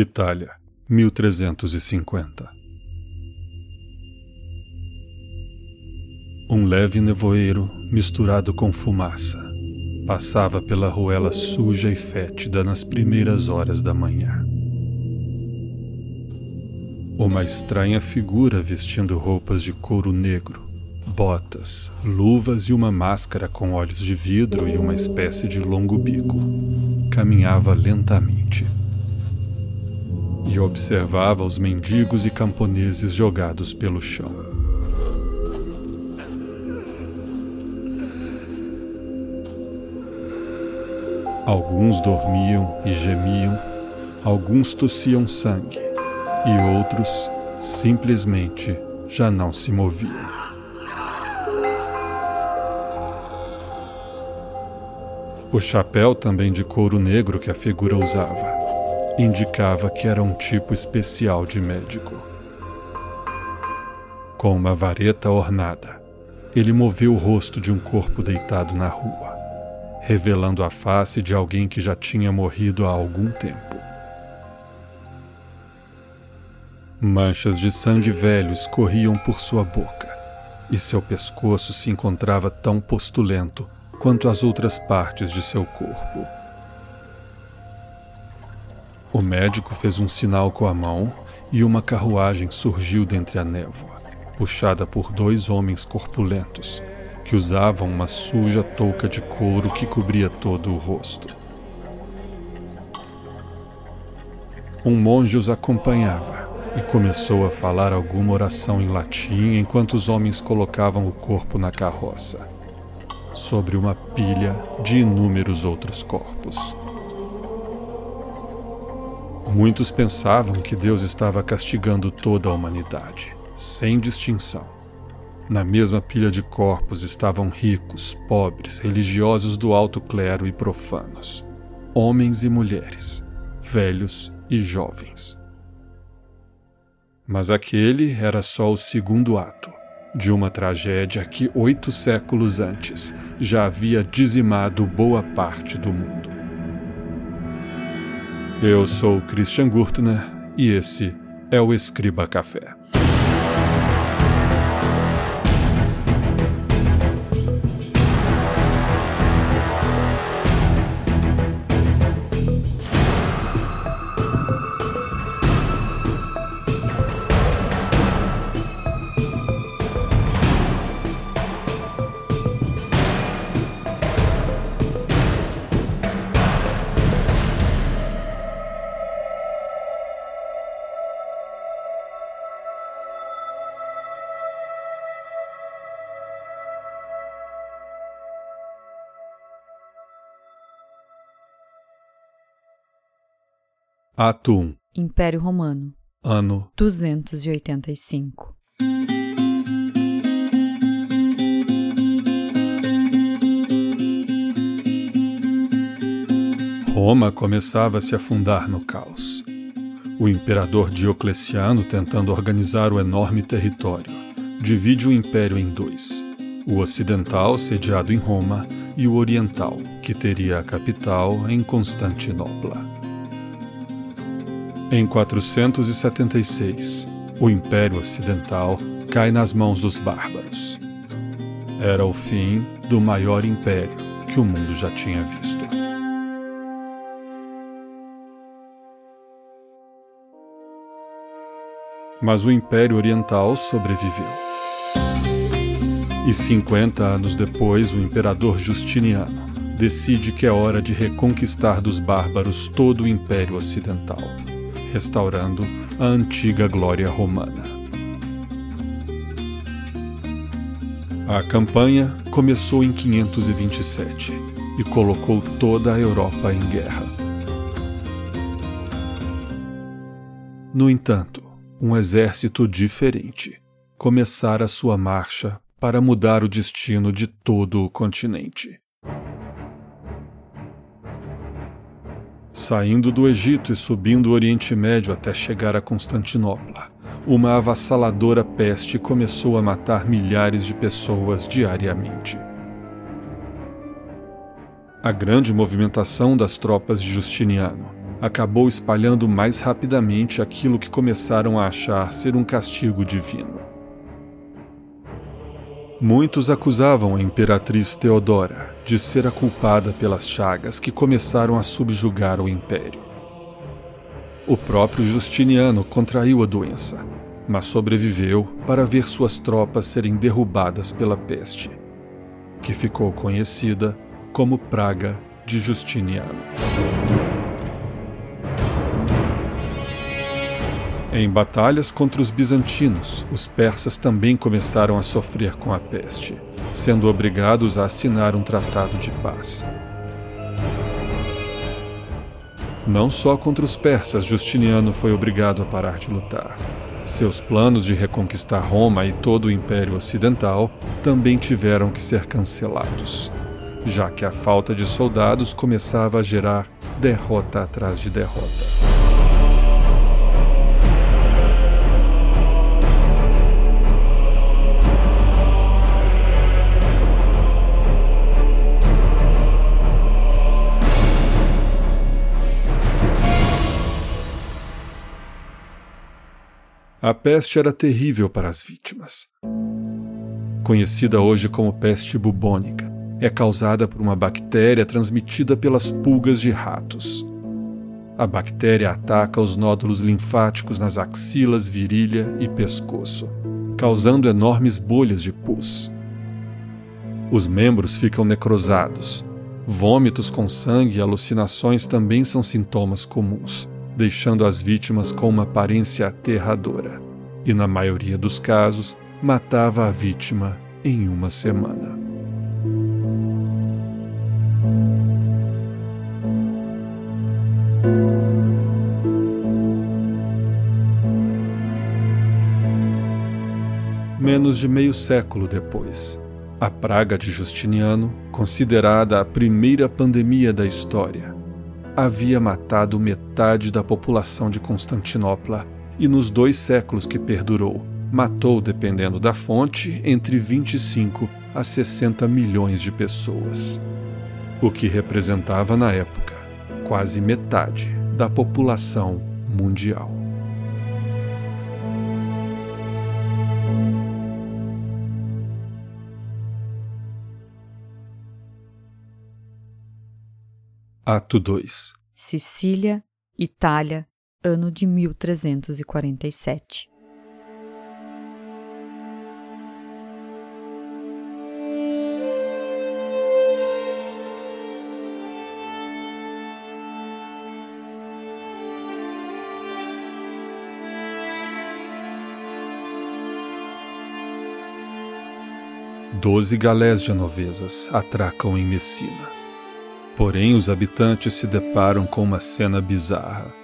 Itália, 1350. Um leve nevoeiro, misturado com fumaça, passava pela ruela suja e fétida nas primeiras horas da manhã. Uma estranha figura vestindo roupas de couro negro, botas, luvas e uma máscara com olhos de vidro e uma espécie de longo bico, caminhava lentamente e observava os mendigos e camponeses jogados pelo chão. Alguns dormiam e gemiam, alguns tossiam sangue e outros simplesmente já não se moviam. O chapéu também de couro negro que a figura usava indicava que era um tipo especial de médico. Com uma vareta ornada, ele moveu o rosto de um corpo deitado na rua, revelando a face de alguém que já tinha morrido há algum tempo. Manchas de sangue velho escorriam por sua boca, e seu pescoço se encontrava tão postulento quanto as outras partes de seu corpo. O médico fez um sinal com a mão e uma carruagem surgiu dentre a névoa, puxada por dois homens corpulentos que usavam uma suja touca de couro que cobria todo o rosto. Um monge os acompanhava e começou a falar alguma oração em latim enquanto os homens colocavam o corpo na carroça, sobre uma pilha de inúmeros outros corpos. Muitos pensavam que Deus estava castigando toda a humanidade, sem distinção. Na mesma pilha de corpos estavam ricos, pobres, religiosos do alto clero e profanos, homens e mulheres, velhos e jovens. Mas aquele era só o segundo ato de uma tragédia que oito séculos antes já havia dizimado boa parte do mundo. Eu sou Christian Gurtner e esse é o Escriba Café. Ato 1 Império Romano Ano 285 Roma começava a se afundar no caos. O imperador Diocleciano, tentando organizar o enorme território, divide o império em dois: o ocidental, sediado em Roma, e o oriental, que teria a capital em Constantinopla. Em 476, o Império Ocidental cai nas mãos dos bárbaros. Era o fim do maior império que o mundo já tinha visto. Mas o Império Oriental sobreviveu. E 50 anos depois, o imperador Justiniano decide que é hora de reconquistar dos bárbaros todo o Império Ocidental restaurando a antiga glória romana. A campanha começou em 527 e colocou toda a Europa em guerra. No entanto, um exército diferente começara sua marcha para mudar o destino de todo o continente. Saindo do Egito e subindo o Oriente Médio até chegar a Constantinopla, uma avassaladora peste começou a matar milhares de pessoas diariamente. A grande movimentação das tropas de Justiniano acabou espalhando mais rapidamente aquilo que começaram a achar ser um castigo divino. Muitos acusavam a imperatriz Teodora de ser a culpada pelas chagas que começaram a subjugar o império. O próprio Justiniano contraiu a doença, mas sobreviveu para ver suas tropas serem derrubadas pela peste, que ficou conhecida como Praga de Justiniano. Em batalhas contra os bizantinos, os persas também começaram a sofrer com a peste, sendo obrigados a assinar um tratado de paz. Não só contra os persas Justiniano foi obrigado a parar de lutar. Seus planos de reconquistar Roma e todo o Império Ocidental também tiveram que ser cancelados, já que a falta de soldados começava a gerar derrota atrás de derrota. A peste era terrível para as vítimas. Conhecida hoje como peste bubônica, é causada por uma bactéria transmitida pelas pulgas de ratos. A bactéria ataca os nódulos linfáticos nas axilas, virilha e pescoço, causando enormes bolhas de pus. Os membros ficam necrosados. Vômitos com sangue e alucinações também são sintomas comuns deixando as vítimas com uma aparência aterradora, e na maioria dos casos, matava a vítima em uma semana. Menos de meio século depois, a praga de Justiniano, considerada a primeira pandemia da história, havia matado metade da população de Constantinopla e, nos dois séculos que perdurou, matou, dependendo da fonte, entre 25 a 60 milhões de pessoas, o que representava na época quase metade da população mundial. Ato 2 Sicília, Itália, ano de 1347. Doze galés genovesas atracam em Messina. Porém, os habitantes se deparam com uma cena bizarra.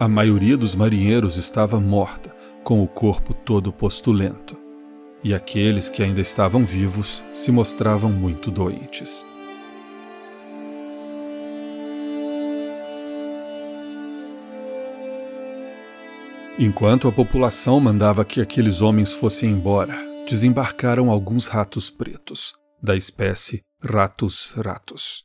A maioria dos marinheiros estava morta, com o corpo todo postulento, e aqueles que ainda estavam vivos se mostravam muito doentes. Enquanto a população mandava que aqueles homens fossem embora, desembarcaram alguns ratos pretos, da espécie Ratus ratus.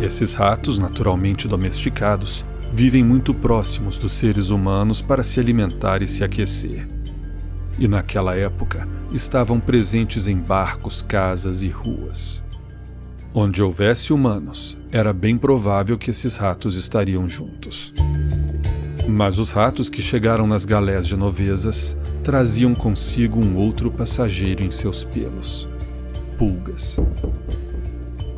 Esses ratos, naturalmente domesticados, vivem muito próximos dos seres humanos para se alimentar e se aquecer. E naquela época estavam presentes em barcos, casas e ruas. Onde houvesse humanos, era bem provável que esses ratos estariam juntos. Mas os ratos que chegaram nas galés genovesas traziam consigo um outro passageiro em seus pelos: pulgas.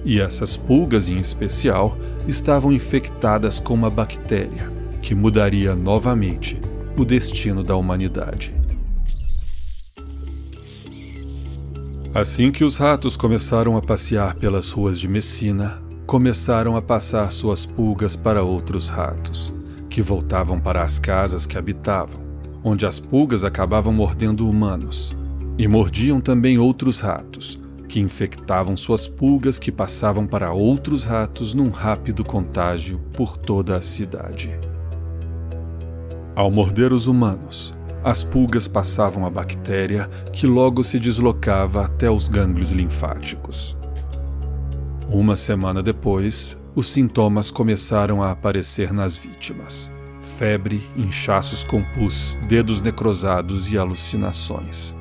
E essas pulgas, em especial, estavam infectadas com uma bactéria que mudaria novamente o destino da humanidade. Assim que os ratos começaram a passear pelas ruas de Messina, começaram a passar suas pulgas para outros ratos, que voltavam para as casas que habitavam, onde as pulgas acabavam mordendo humanos, e mordiam também outros ratos, que infectavam suas pulgas que passavam para outros ratos num rápido contágio por toda a cidade. Ao morder os humanos, as pulgas passavam a bactéria que logo se deslocava até os gânglios linfáticos. Uma semana depois, os sintomas começaram a aparecer nas vítimas: febre, inchaços com pus, dedos necrosados e alucinações.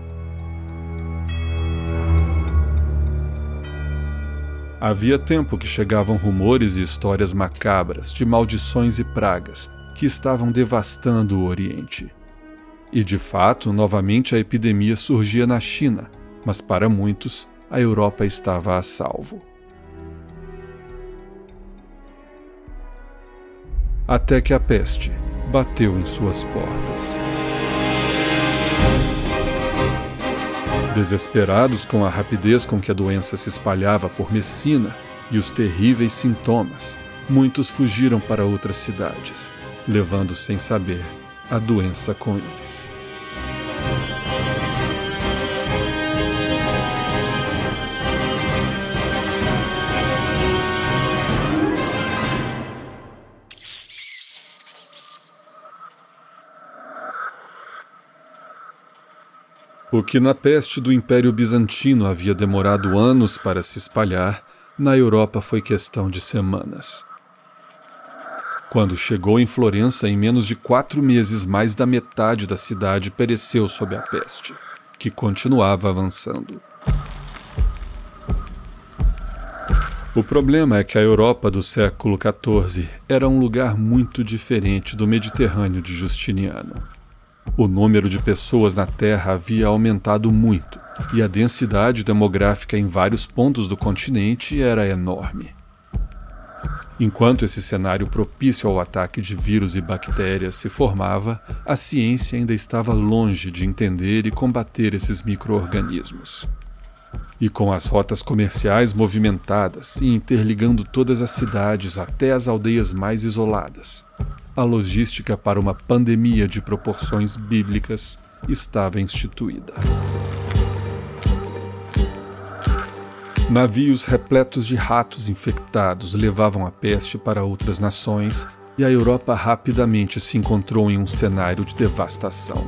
Havia tempo que chegavam rumores e histórias macabras de maldições e pragas que estavam devastando o Oriente. E de fato, novamente a epidemia surgia na China, mas para muitos, a Europa estava a salvo. Até que a peste bateu em suas portas. Desesperados com a rapidez com que a doença se espalhava por Messina e os terríveis sintomas, muitos fugiram para outras cidades, levando sem saber a doença com eles. O que na peste do Império Bizantino havia demorado anos para se espalhar, na Europa foi questão de semanas. Quando chegou em Florença, em menos de quatro meses, mais da metade da cidade pereceu sob a peste, que continuava avançando. O problema é que a Europa do século XIV era um lugar muito diferente do Mediterrâneo de Justiniano. O número de pessoas na Terra havia aumentado muito e a densidade demográfica em vários pontos do continente era enorme. Enquanto esse cenário propício ao ataque de vírus e bactérias se formava, a ciência ainda estava longe de entender e combater esses microorganismos. E com as rotas comerciais movimentadas e interligando todas as cidades até as aldeias mais isoladas, a logística para uma pandemia de proporções bíblicas estava instituída. Navios repletos de ratos infectados levavam a peste para outras nações e a Europa rapidamente se encontrou em um cenário de devastação.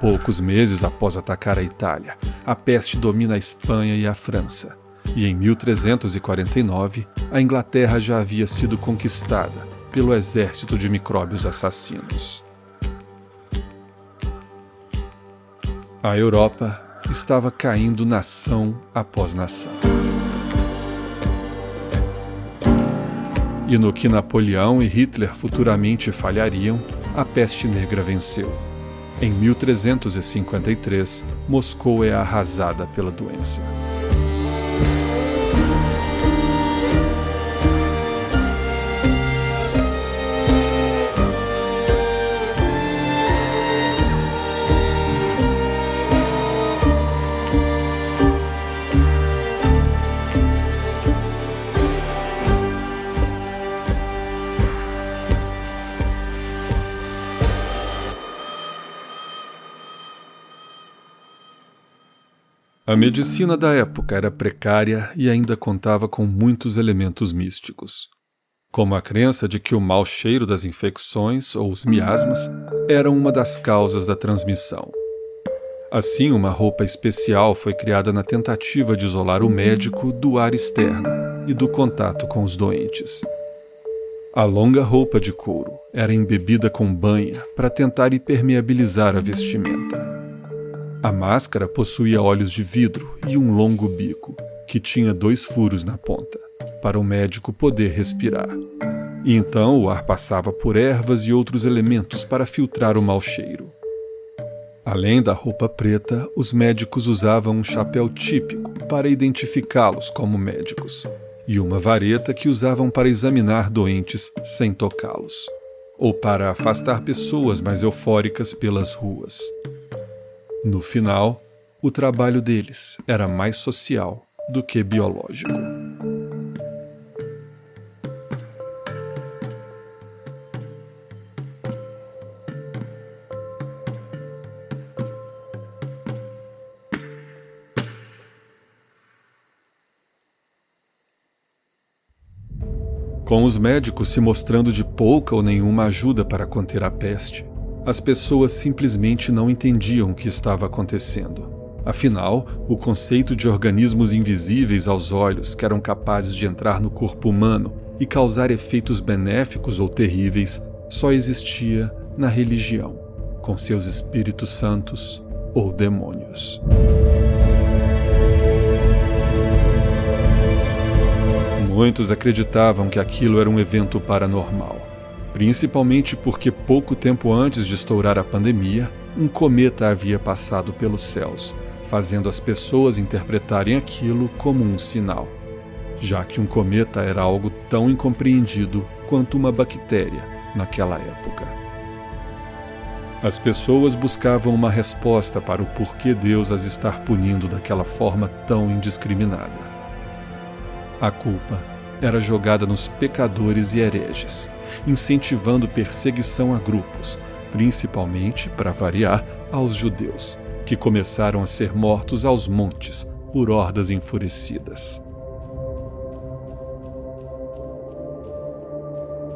Poucos meses após atacar a Itália, a peste domina a Espanha e a França. E em 1349, a Inglaterra já havia sido conquistada pelo exército de micróbios assassinos. A Europa estava caindo nação após nação. E no que Napoleão e Hitler futuramente falhariam, a peste negra venceu. Em 1353, Moscou é arrasada pela doença. A medicina da época era precária e ainda contava com muitos elementos místicos, como a crença de que o mau cheiro das infecções ou os miasmas eram uma das causas da transmissão. Assim, uma roupa especial foi criada na tentativa de isolar o médico do ar externo e do contato com os doentes. A longa roupa de couro era embebida com banha para tentar impermeabilizar a vestimenta. A máscara possuía olhos de vidro e um longo bico, que tinha dois furos na ponta, para o médico poder respirar. E então o ar passava por ervas e outros elementos para filtrar o mau cheiro. Além da roupa preta, os médicos usavam um chapéu típico para identificá-los como médicos, e uma vareta que usavam para examinar doentes sem tocá-los, ou para afastar pessoas mais eufóricas pelas ruas. No final, o trabalho deles era mais social do que biológico. Com os médicos se mostrando de pouca ou nenhuma ajuda para conter a peste, as pessoas simplesmente não entendiam o que estava acontecendo. Afinal, o conceito de organismos invisíveis aos olhos que eram capazes de entrar no corpo humano e causar efeitos benéficos ou terríveis só existia na religião, com seus espíritos santos ou demônios. Muitos acreditavam que aquilo era um evento paranormal, principalmente porque pouco tempo antes de estourar a pandemia, um cometa havia passado pelos céus fazendo as pessoas interpretarem aquilo como um sinal, já que um cometa era algo tão incompreendido quanto uma bactéria naquela época. As pessoas buscavam uma resposta para o porquê Deus as estar punindo daquela forma tão indiscriminada. A culpa era jogada nos pecadores e hereges, incentivando perseguição a grupos, principalmente, para variar, aos judeus que começaram a ser mortos aos montes por hordas enfurecidas.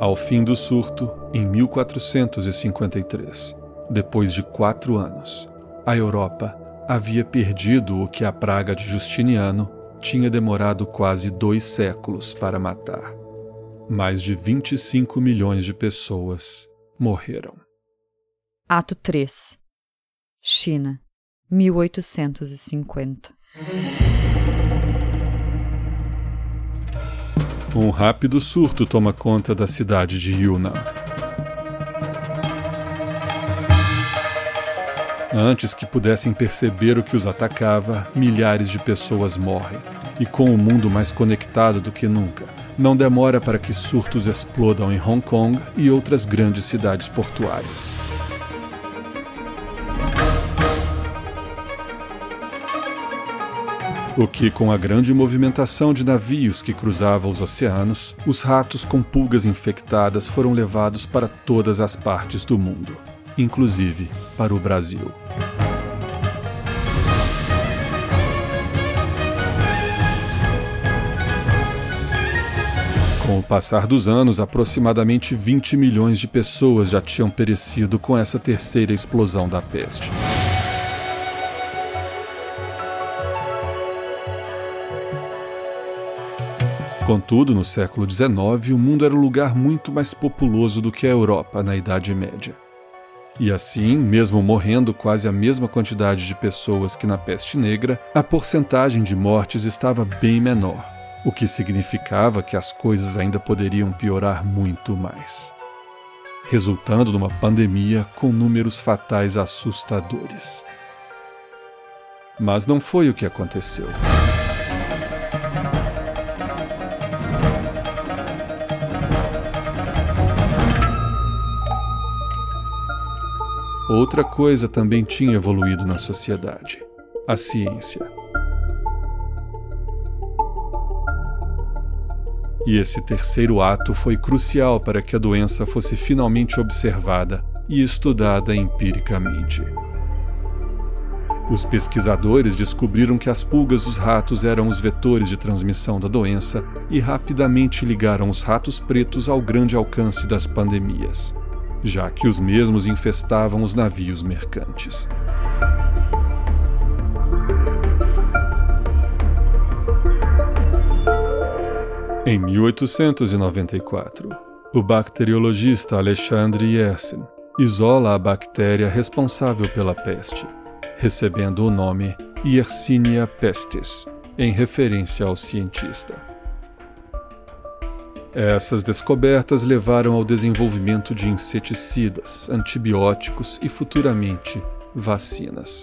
Ao fim do surto, em 1453, depois de quatro anos, a Europa havia perdido o que a praga de Justiniano tinha demorado quase dois séculos para matar. Mais de 25 milhões de pessoas morreram. Ato 3 China 1850. Um rápido surto toma conta da cidade de Yunnan. Antes que pudessem perceber o que os atacava, milhares de pessoas morrem. E com o mundo mais conectado do que nunca, não demora para que surtos explodam em Hong Kong e outras grandes cidades portuárias. O que, com a grande movimentação de navios que cruzavam os oceanos, os ratos com pulgas infectadas foram levados para todas as partes do mundo, inclusive para o Brasil. Com o passar dos anos, aproximadamente 20 milhões de pessoas já tinham perecido com essa terceira explosão da peste. Contudo, no século XIX, o mundo era um lugar muito mais populoso do que a Europa na Idade Média. E assim, mesmo morrendo quase a mesma quantidade de pessoas que na peste negra, a porcentagem de mortes estava bem menor, o que significava que as coisas ainda poderiam piorar muito mais, resultando numa pandemia com números fatais assustadores. Mas não foi o que aconteceu. Outra coisa também tinha evoluído na sociedade: a ciência. E esse terceiro ato foi crucial para que a doença fosse finalmente observada e estudada empiricamente. Os pesquisadores descobriram que as pulgas dos ratos eram os vetores de transmissão da doença e rapidamente ligaram os ratos pretos ao grande alcance das pandemias já que os mesmos infestavam os navios mercantes. Em 1894, o bacteriologista Alexandre Yersin isola a bactéria responsável pela peste, recebendo o nome Yersinia pestis, em referência ao cientista. Essas descobertas levaram ao desenvolvimento de inseticidas, antibióticos e futuramente vacinas.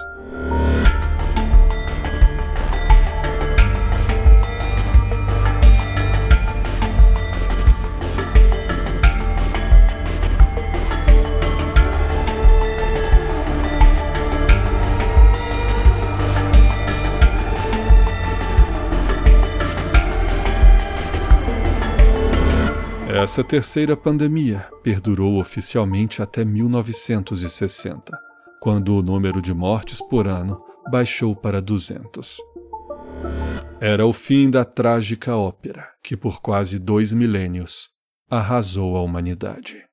Essa terceira pandemia perdurou oficialmente até 1960, quando o número de mortes por ano baixou para 200. Era o fim da trágica ópera que, por quase dois milênios, arrasou a humanidade.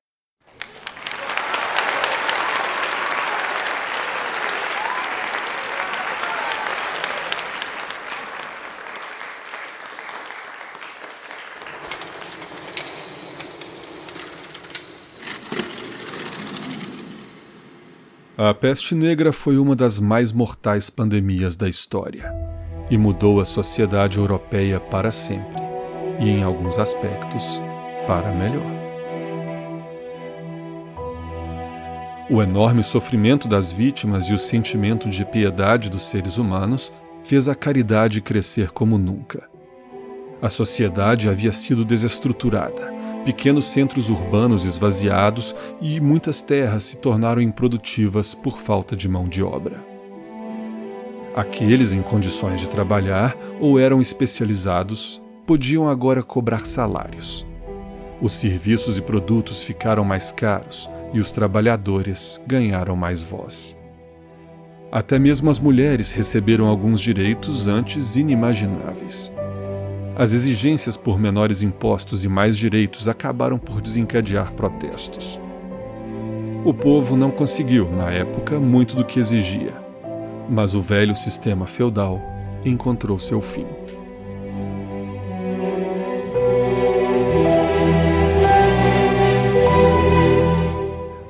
A peste negra foi uma das mais mortais pandemias da história e mudou a sociedade europeia para sempre, e em alguns aspectos, para melhor. O enorme sofrimento das vítimas e o sentimento de piedade dos seres humanos fez a caridade crescer como nunca. A sociedade havia sido desestruturada pequenos centros urbanos esvaziados e muitas terras se tornaram improdutivas por falta de mão de obra. Aqueles em condições de trabalhar ou eram especializados podiam agora cobrar salários. Os serviços e produtos ficaram mais caros e os trabalhadores ganharam mais voz. Até mesmo as mulheres receberam alguns direitos antes inimagináveis. As exigências por menores impostos e mais direitos acabaram por desencadear protestos. O povo não conseguiu, na época, muito do que exigia, mas o velho sistema feudal encontrou seu fim.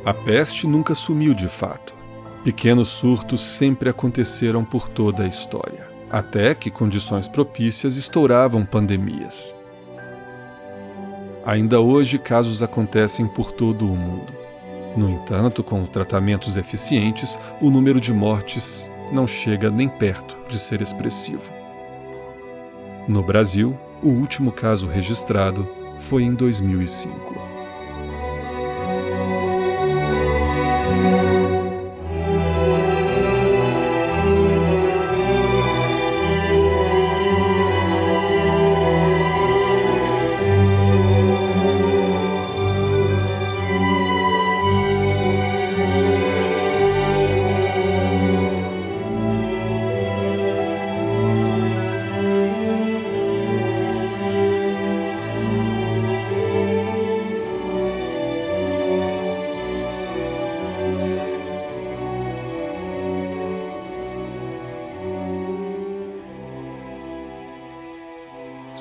A peste nunca sumiu de fato. Pequenos surtos sempre aconteceram por toda a história até que condições propícias estouravam pandemias. Ainda hoje, casos acontecem por todo o mundo. No entanto, com tratamentos eficientes, o número de mortes não chega nem perto de ser expressivo. No Brasil, o último caso registrado foi em 2005.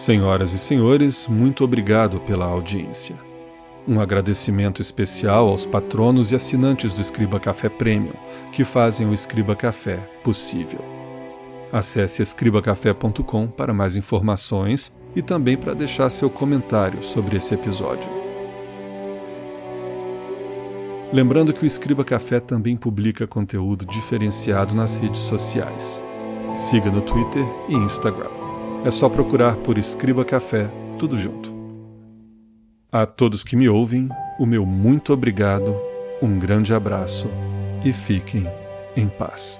Senhoras e senhores, muito obrigado pela audiência. Um agradecimento especial aos patronos e assinantes do Escriba Café Premium, que fazem o Escriba Café possível. Acesse escribacafé.com para mais informações e também para deixar seu comentário sobre esse episódio. Lembrando que o Escriba Café também publica conteúdo diferenciado nas redes sociais. Siga no Twitter e Instagram. É só procurar por Escriba Café, tudo junto. A todos que me ouvem, o meu muito obrigado, um grande abraço e fiquem em paz.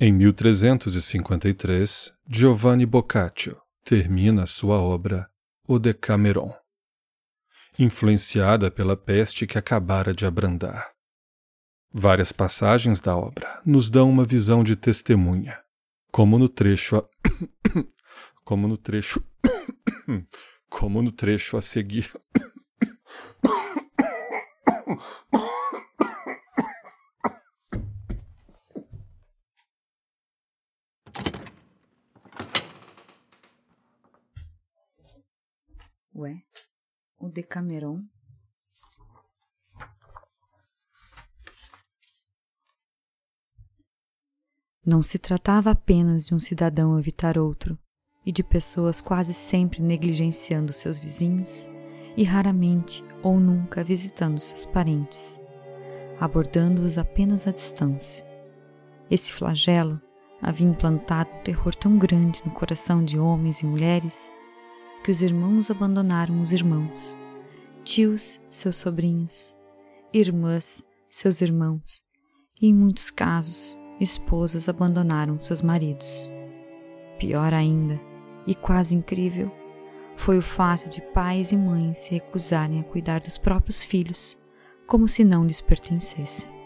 Em 1353, Giovanni Boccaccio termina sua obra O Decameron, influenciada pela peste que acabara de abrandar. Várias passagens da obra nos dão uma visão de testemunha, como no trecho a... como no trecho como no trecho a seguir. Ué, o Decameron? Não se tratava apenas de um cidadão evitar outro e de pessoas quase sempre negligenciando seus vizinhos e raramente ou nunca visitando seus parentes, abordando-os apenas à distância. Esse flagelo havia implantado um terror tão grande no coração de homens e mulheres que os irmãos abandonaram os irmãos, tios seus sobrinhos, irmãs seus irmãos, e em muitos casos, esposas abandonaram seus maridos. Pior ainda, e quase incrível, foi o fato de pais e mães se recusarem a cuidar dos próprios filhos, como se não lhes pertencessem.